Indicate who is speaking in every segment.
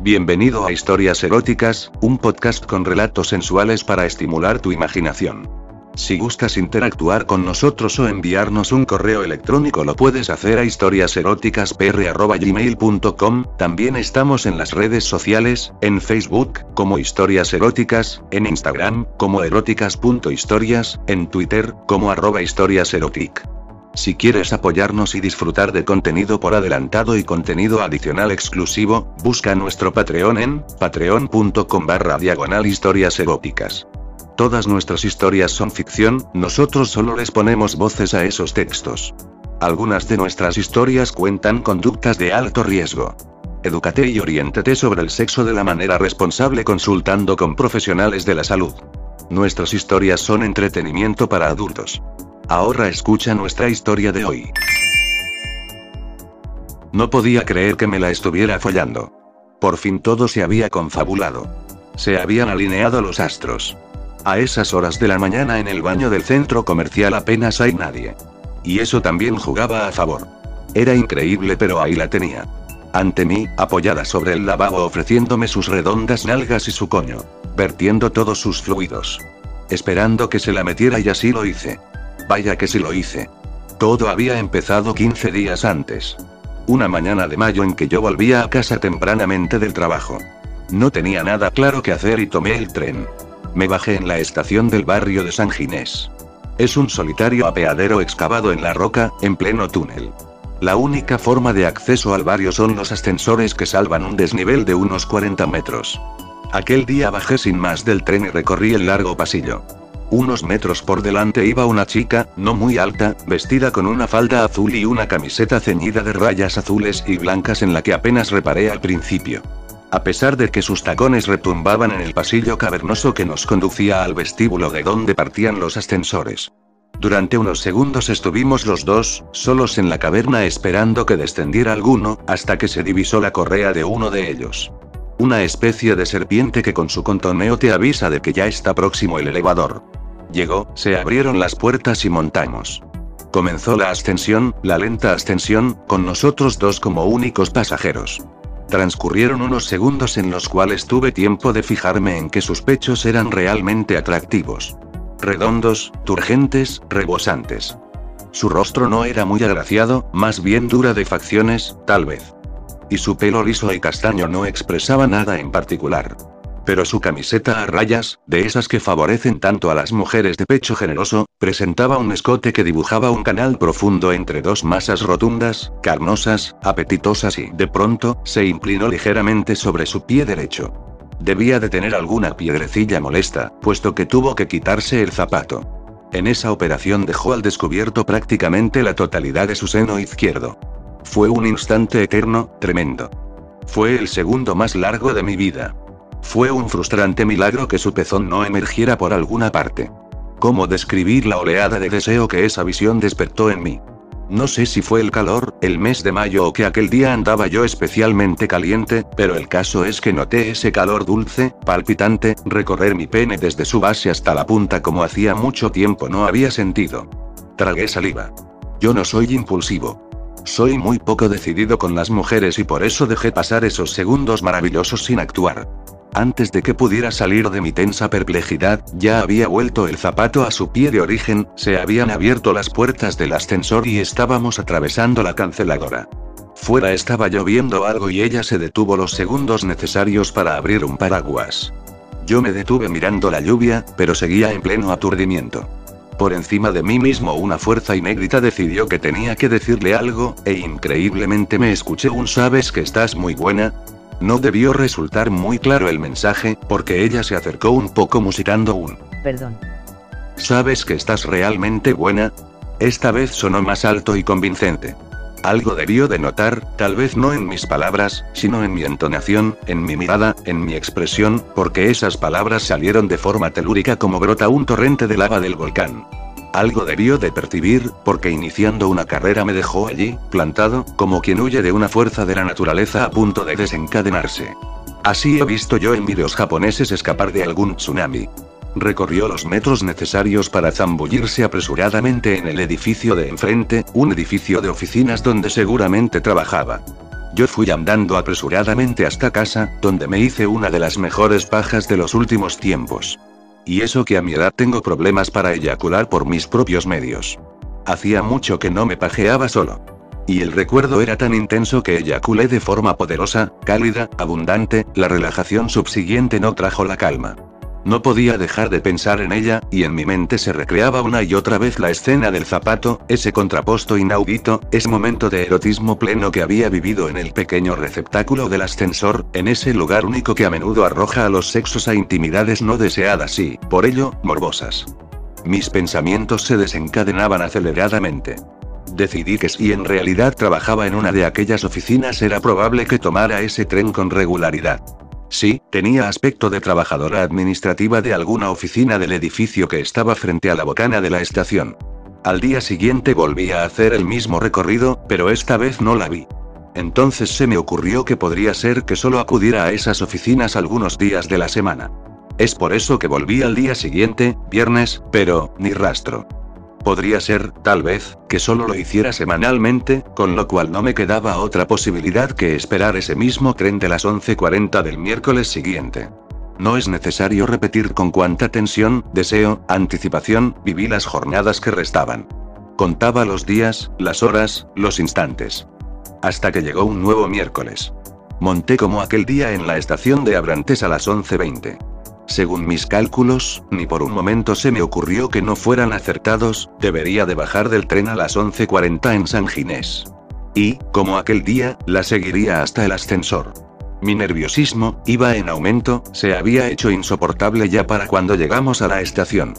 Speaker 1: Bienvenido a Historias Eróticas, un podcast con relatos sensuales para estimular tu imaginación. Si gustas interactuar con nosotros o enviarnos un correo electrónico lo puedes hacer a historiaseroticaspr.gmail.com, también estamos en las redes sociales, en Facebook, como Historias Eróticas, en Instagram, como eróticas.historias, en Twitter, como arroba historiaserotic. Si quieres apoyarnos y disfrutar de contenido por adelantado y contenido adicional exclusivo, busca nuestro Patreon en patreon.com barra diagonal historias eróticas. Todas nuestras historias son ficción, nosotros solo les ponemos voces a esos textos. Algunas de nuestras historias cuentan conductas de alto riesgo. Edúcate y oriéntate sobre el sexo de la manera responsable consultando con profesionales de la salud. Nuestras historias son entretenimiento para adultos. Ahora escucha nuestra historia de hoy. No podía creer que me la estuviera follando. Por fin todo se había confabulado. Se habían alineado los astros. A esas horas de la mañana en el baño del centro comercial apenas hay nadie. Y eso también jugaba a favor. Era increíble pero ahí la tenía. Ante mí, apoyada sobre el lavabo ofreciéndome sus redondas nalgas y su coño. Vertiendo todos sus fluidos. Esperando que se la metiera y así lo hice. Vaya que sí lo hice. Todo había empezado 15 días antes. Una mañana de mayo en que yo volvía a casa tempranamente del trabajo. No tenía nada claro que hacer y tomé el tren. Me bajé en la estación del barrio de San Ginés. Es un solitario apeadero excavado en la roca, en pleno túnel. La única forma de acceso al barrio son los ascensores que salvan un desnivel de unos 40 metros. Aquel día bajé sin más del tren y recorrí el largo pasillo. Unos metros por delante iba una chica, no muy alta, vestida con una falda azul y una camiseta ceñida de rayas azules y blancas en la que apenas reparé al principio. A pesar de que sus tacones retumbaban en el pasillo cavernoso que nos conducía al vestíbulo de donde partían los ascensores. Durante unos segundos estuvimos los dos, solos en la caverna esperando que descendiera alguno, hasta que se divisó la correa de uno de ellos. Una especie de serpiente que con su contoneo te avisa de que ya está próximo el elevador. Llegó, se abrieron las puertas y montamos. Comenzó la ascensión, la lenta ascensión, con nosotros dos como únicos pasajeros. Transcurrieron unos segundos en los cuales tuve tiempo de fijarme en que sus pechos eran realmente atractivos. Redondos, turgentes, rebosantes. Su rostro no era muy agraciado, más bien dura de facciones, tal vez. Y su pelo liso y castaño no expresaba nada en particular. Pero su camiseta a rayas, de esas que favorecen tanto a las mujeres de pecho generoso, presentaba un escote que dibujaba un canal profundo entre dos masas rotundas, carnosas, apetitosas y, de pronto, se inclinó ligeramente sobre su pie derecho. Debía de tener alguna piedrecilla molesta, puesto que tuvo que quitarse el zapato. En esa operación dejó al descubierto prácticamente la totalidad de su seno izquierdo. Fue un instante eterno, tremendo. Fue el segundo más largo de mi vida. Fue un frustrante milagro que su pezón no emergiera por alguna parte. ¿Cómo describir la oleada de deseo que esa visión despertó en mí? No sé si fue el calor, el mes de mayo o que aquel día andaba yo especialmente caliente, pero el caso es que noté ese calor dulce, palpitante, recorrer mi pene desde su base hasta la punta como hacía mucho tiempo no había sentido. Tragué saliva. Yo no soy impulsivo. Soy muy poco decidido con las mujeres y por eso dejé pasar esos segundos maravillosos sin actuar. Antes de que pudiera salir de mi tensa perplejidad, ya había vuelto el zapato a su pie de origen, se habían abierto las puertas del ascensor y estábamos atravesando la canceladora. Fuera estaba lloviendo algo y ella se detuvo los segundos necesarios para abrir un paraguas. Yo me detuve mirando la lluvia, pero seguía en pleno aturdimiento. Por encima de mí mismo una fuerza inédita decidió que tenía que decirle algo, e increíblemente me escuché un sabes que estás muy buena. No debió resultar muy claro el mensaje, porque ella se acercó un poco musitando un
Speaker 2: Perdón.
Speaker 1: ¿Sabes que estás realmente buena? Esta vez sonó más alto y convincente. Algo debió de notar, tal vez no en mis palabras, sino en mi entonación, en mi mirada, en mi expresión, porque esas palabras salieron de forma telúrica como brota un torrente de lava del volcán. Algo debió de percibir, porque iniciando una carrera me dejó allí, plantado, como quien huye de una fuerza de la naturaleza a punto de desencadenarse. Así he visto yo en videos japoneses escapar de algún tsunami. Recorrió los metros necesarios para zambullirse apresuradamente en el edificio de enfrente, un edificio de oficinas donde seguramente trabajaba. Yo fui andando apresuradamente hasta casa, donde me hice una de las mejores pajas de los últimos tiempos. Y eso que a mi edad tengo problemas para eyacular por mis propios medios. Hacía mucho que no me pajeaba solo. Y el recuerdo era tan intenso que eyaculé de forma poderosa, cálida, abundante, la relajación subsiguiente no trajo la calma. No podía dejar de pensar en ella, y en mi mente se recreaba una y otra vez la escena del zapato, ese contraposto inaudito, ese momento de erotismo pleno que había vivido en el pequeño receptáculo del ascensor, en ese lugar único que a menudo arroja a los sexos a intimidades no deseadas y, por ello, morbosas. Mis pensamientos se desencadenaban aceleradamente. Decidí que si en realidad trabajaba en una de aquellas oficinas era probable que tomara ese tren con regularidad. Sí, tenía aspecto de trabajadora administrativa de alguna oficina del edificio que estaba frente a la bocana de la estación. Al día siguiente volví a hacer el mismo recorrido, pero esta vez no la vi. Entonces se me ocurrió que podría ser que solo acudiera a esas oficinas algunos días de la semana. Es por eso que volví al día siguiente, viernes, pero, ni rastro. Podría ser, tal vez, que solo lo hiciera semanalmente, con lo cual no me quedaba otra posibilidad que esperar ese mismo tren de las 11.40 del miércoles siguiente. No es necesario repetir con cuánta tensión, deseo, anticipación, viví las jornadas que restaban. Contaba los días, las horas, los instantes. Hasta que llegó un nuevo miércoles. Monté como aquel día en la estación de Abrantes a las 11.20. Según mis cálculos, ni por un momento se me ocurrió que no fueran acertados, debería de bajar del tren a las 11.40 en San Ginés. Y, como aquel día, la seguiría hasta el ascensor. Mi nerviosismo, iba en aumento, se había hecho insoportable ya para cuando llegamos a la estación.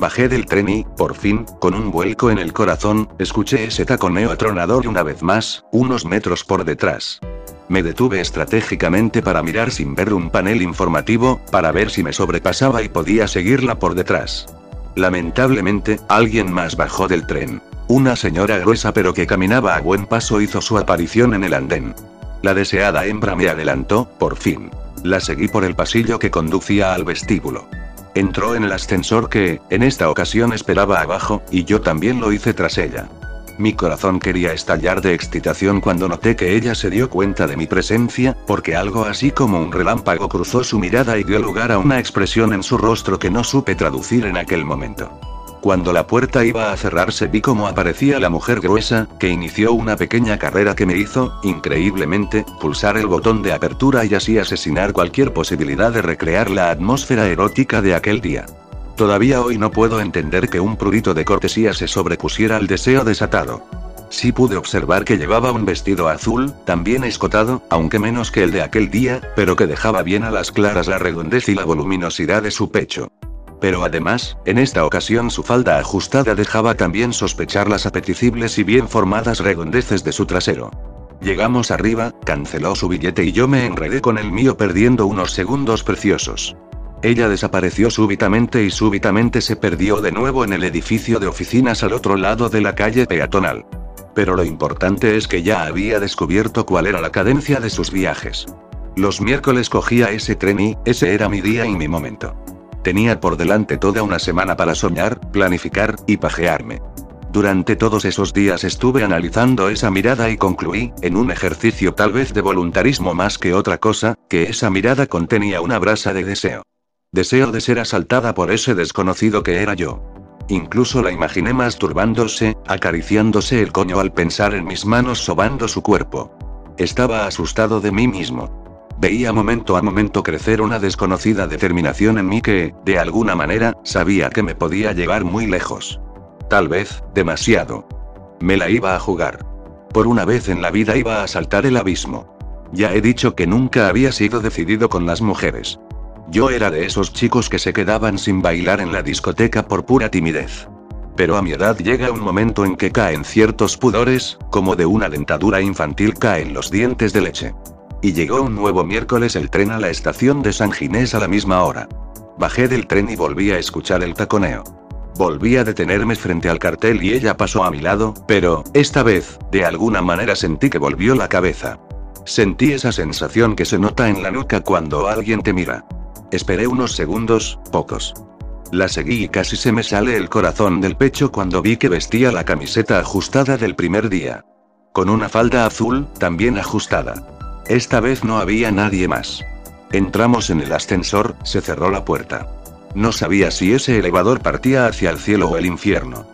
Speaker 1: Bajé del tren y, por fin, con un vuelco en el corazón, escuché ese taconeo atronador una vez más, unos metros por detrás. Me detuve estratégicamente para mirar sin ver un panel informativo, para ver si me sobrepasaba y podía seguirla por detrás. Lamentablemente, alguien más bajó del tren. Una señora gruesa pero que caminaba a buen paso hizo su aparición en el andén. La deseada hembra me adelantó, por fin. La seguí por el pasillo que conducía al vestíbulo. Entró en el ascensor que, en esta ocasión esperaba abajo, y yo también lo hice tras ella. Mi corazón quería estallar de excitación cuando noté que ella se dio cuenta de mi presencia, porque algo así como un relámpago cruzó su mirada y dio lugar a una expresión en su rostro que no supe traducir en aquel momento. Cuando la puerta iba a cerrarse vi cómo aparecía la mujer gruesa, que inició una pequeña carrera que me hizo, increíblemente, pulsar el botón de apertura y así asesinar cualquier posibilidad de recrear la atmósfera erótica de aquel día. Todavía hoy no puedo entender que un prurito de cortesía se sobrepusiera al deseo desatado. Sí pude observar que llevaba un vestido azul, también escotado, aunque menos que el de aquel día, pero que dejaba bien a las claras la redondez y la voluminosidad de su pecho. Pero además, en esta ocasión su falda ajustada dejaba también sospechar las apetecibles y bien formadas redondeces de su trasero. Llegamos arriba, canceló su billete y yo me enredé con el mío perdiendo unos segundos preciosos. Ella desapareció súbitamente y súbitamente se perdió de nuevo en el edificio de oficinas al otro lado de la calle peatonal. Pero lo importante es que ya había descubierto cuál era la cadencia de sus viajes. Los miércoles cogía ese tren y, ese era mi día y mi momento. Tenía por delante toda una semana para soñar, planificar, y pajearme. Durante todos esos días estuve analizando esa mirada y concluí, en un ejercicio tal vez de voluntarismo más que otra cosa, que esa mirada contenía una brasa de deseo. Deseo de ser asaltada por ese desconocido que era yo. Incluso la imaginé masturbándose, acariciándose el coño al pensar en mis manos sobando su cuerpo. Estaba asustado de mí mismo. Veía momento a momento crecer una desconocida determinación en mí que, de alguna manera, sabía que me podía llevar muy lejos. Tal vez, demasiado. Me la iba a jugar. Por una vez en la vida iba a saltar el abismo. Ya he dicho que nunca había sido decidido con las mujeres. Yo era de esos chicos que se quedaban sin bailar en la discoteca por pura timidez. Pero a mi edad llega un momento en que caen ciertos pudores, como de una dentadura infantil caen los dientes de leche. Y llegó un nuevo miércoles el tren a la estación de San Ginés a la misma hora. Bajé del tren y volví a escuchar el taconeo. Volví a detenerme frente al cartel y ella pasó a mi lado, pero, esta vez, de alguna manera sentí que volvió la cabeza. Sentí esa sensación que se nota en la nuca cuando alguien te mira. Esperé unos segundos, pocos. La seguí y casi se me sale el corazón del pecho cuando vi que vestía la camiseta ajustada del primer día. con una falda azul, también ajustada. Esta vez no había nadie más. Entramos en el ascensor, se cerró la puerta. No sabía si ese elevador partía hacia el cielo o el infierno.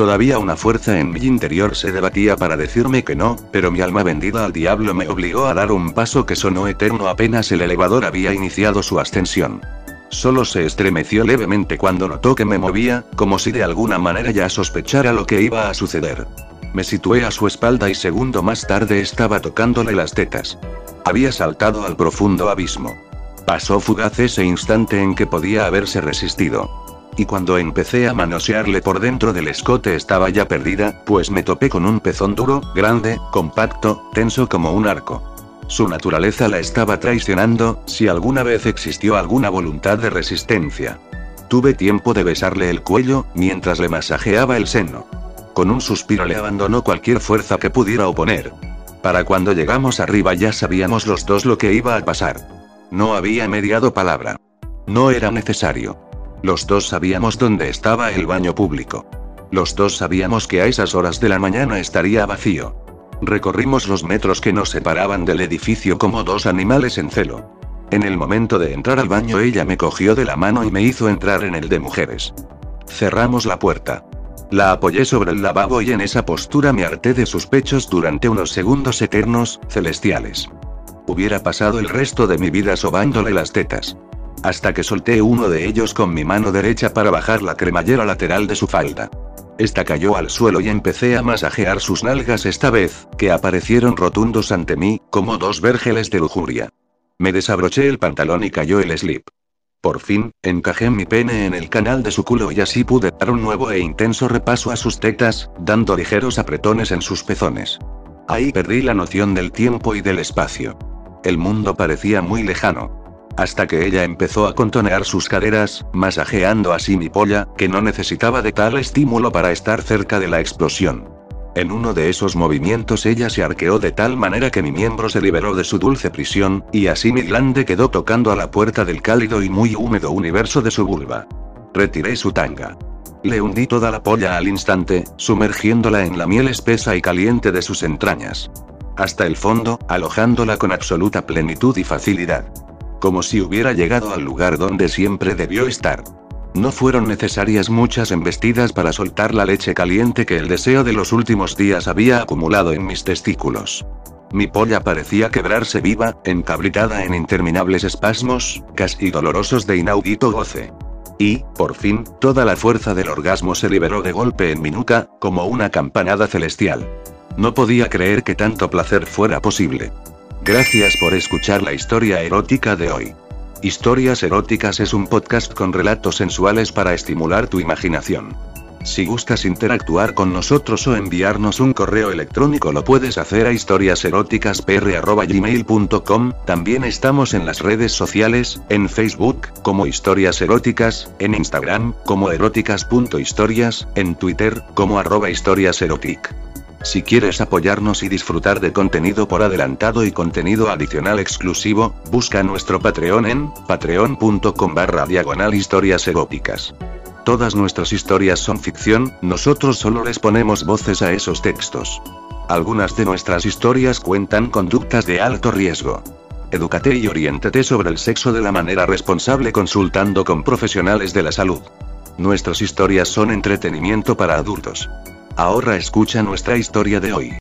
Speaker 1: Todavía una fuerza en mi interior se debatía para decirme que no, pero mi alma vendida al diablo me obligó a dar un paso que sonó eterno apenas el elevador había iniciado su ascensión. Solo se estremeció levemente cuando notó que me movía, como si de alguna manera ya sospechara lo que iba a suceder. Me situé a su espalda y segundo más tarde estaba tocándole las tetas. Había saltado al profundo abismo. Pasó fugaz ese instante en que podía haberse resistido. Y cuando empecé a manosearle por dentro del escote estaba ya perdida, pues me topé con un pezón duro, grande, compacto, tenso como un arco. Su naturaleza la estaba traicionando, si alguna vez existió alguna voluntad de resistencia. Tuve tiempo de besarle el cuello, mientras le masajeaba el seno. Con un suspiro le abandonó cualquier fuerza que pudiera oponer. Para cuando llegamos arriba ya sabíamos los dos lo que iba a pasar. No había mediado palabra. No era necesario. Los dos sabíamos dónde estaba el baño público. Los dos sabíamos que a esas horas de la mañana estaría vacío. Recorrimos los metros que nos separaban del edificio como dos animales en celo. En el momento de entrar al baño ella me cogió de la mano y me hizo entrar en el de mujeres. Cerramos la puerta. La apoyé sobre el lavabo y en esa postura me harté de sus pechos durante unos segundos eternos, celestiales. Hubiera pasado el resto de mi vida sobándole las tetas. Hasta que solté uno de ellos con mi mano derecha para bajar la cremallera lateral de su falda. Esta cayó al suelo y empecé a masajear sus nalgas esta vez, que aparecieron rotundos ante mí, como dos vergeles de lujuria. Me desabroché el pantalón y cayó el slip. Por fin, encajé mi pene en el canal de su culo y así pude dar un nuevo e intenso repaso a sus tetas, dando ligeros apretones en sus pezones. Ahí perdí la noción del tiempo y del espacio. El mundo parecía muy lejano. Hasta que ella empezó a contonear sus caderas, masajeando así mi polla, que no necesitaba de tal estímulo para estar cerca de la explosión. En uno de esos movimientos ella se arqueó de tal manera que mi miembro se liberó de su dulce prisión, y así mi glande quedó tocando a la puerta del cálido y muy húmedo universo de su vulva. Retiré su tanga. Le hundí toda la polla al instante, sumergiéndola en la miel espesa y caliente de sus entrañas hasta el fondo, alojándola con absoluta plenitud y facilidad. Como si hubiera llegado al lugar donde siempre debió estar. No fueron necesarias muchas embestidas para soltar la leche caliente que el deseo de los últimos días había acumulado en mis testículos. Mi polla parecía quebrarse viva, encabritada en interminables espasmos, casi dolorosos de inaudito goce. Y, por fin, toda la fuerza del orgasmo se liberó de golpe en mi nuca, como una campanada celestial. No podía creer que tanto placer fuera posible. Gracias por escuchar la historia erótica de hoy. Historias Eróticas es un podcast con relatos sensuales para estimular tu imaginación. Si gustas interactuar con nosotros o enviarnos un correo electrónico lo puedes hacer a historiaseroticaspr.gmail.com, también estamos en las redes sociales, en Facebook, como Historias Eróticas, en Instagram, como eróticas.historias, en Twitter, como arroba historiaserotic. Si quieres apoyarnos y disfrutar de contenido por adelantado y contenido adicional exclusivo, busca nuestro Patreon en patreon.com barra diagonal historias eróticas. Todas nuestras historias son ficción, nosotros solo les ponemos voces a esos textos. Algunas de nuestras historias cuentan conductas de alto riesgo. Edúcate y oriéntate sobre el sexo de la manera responsable consultando con profesionales de la salud. Nuestras historias son entretenimiento para adultos. Ahora escucha nuestra historia de hoy.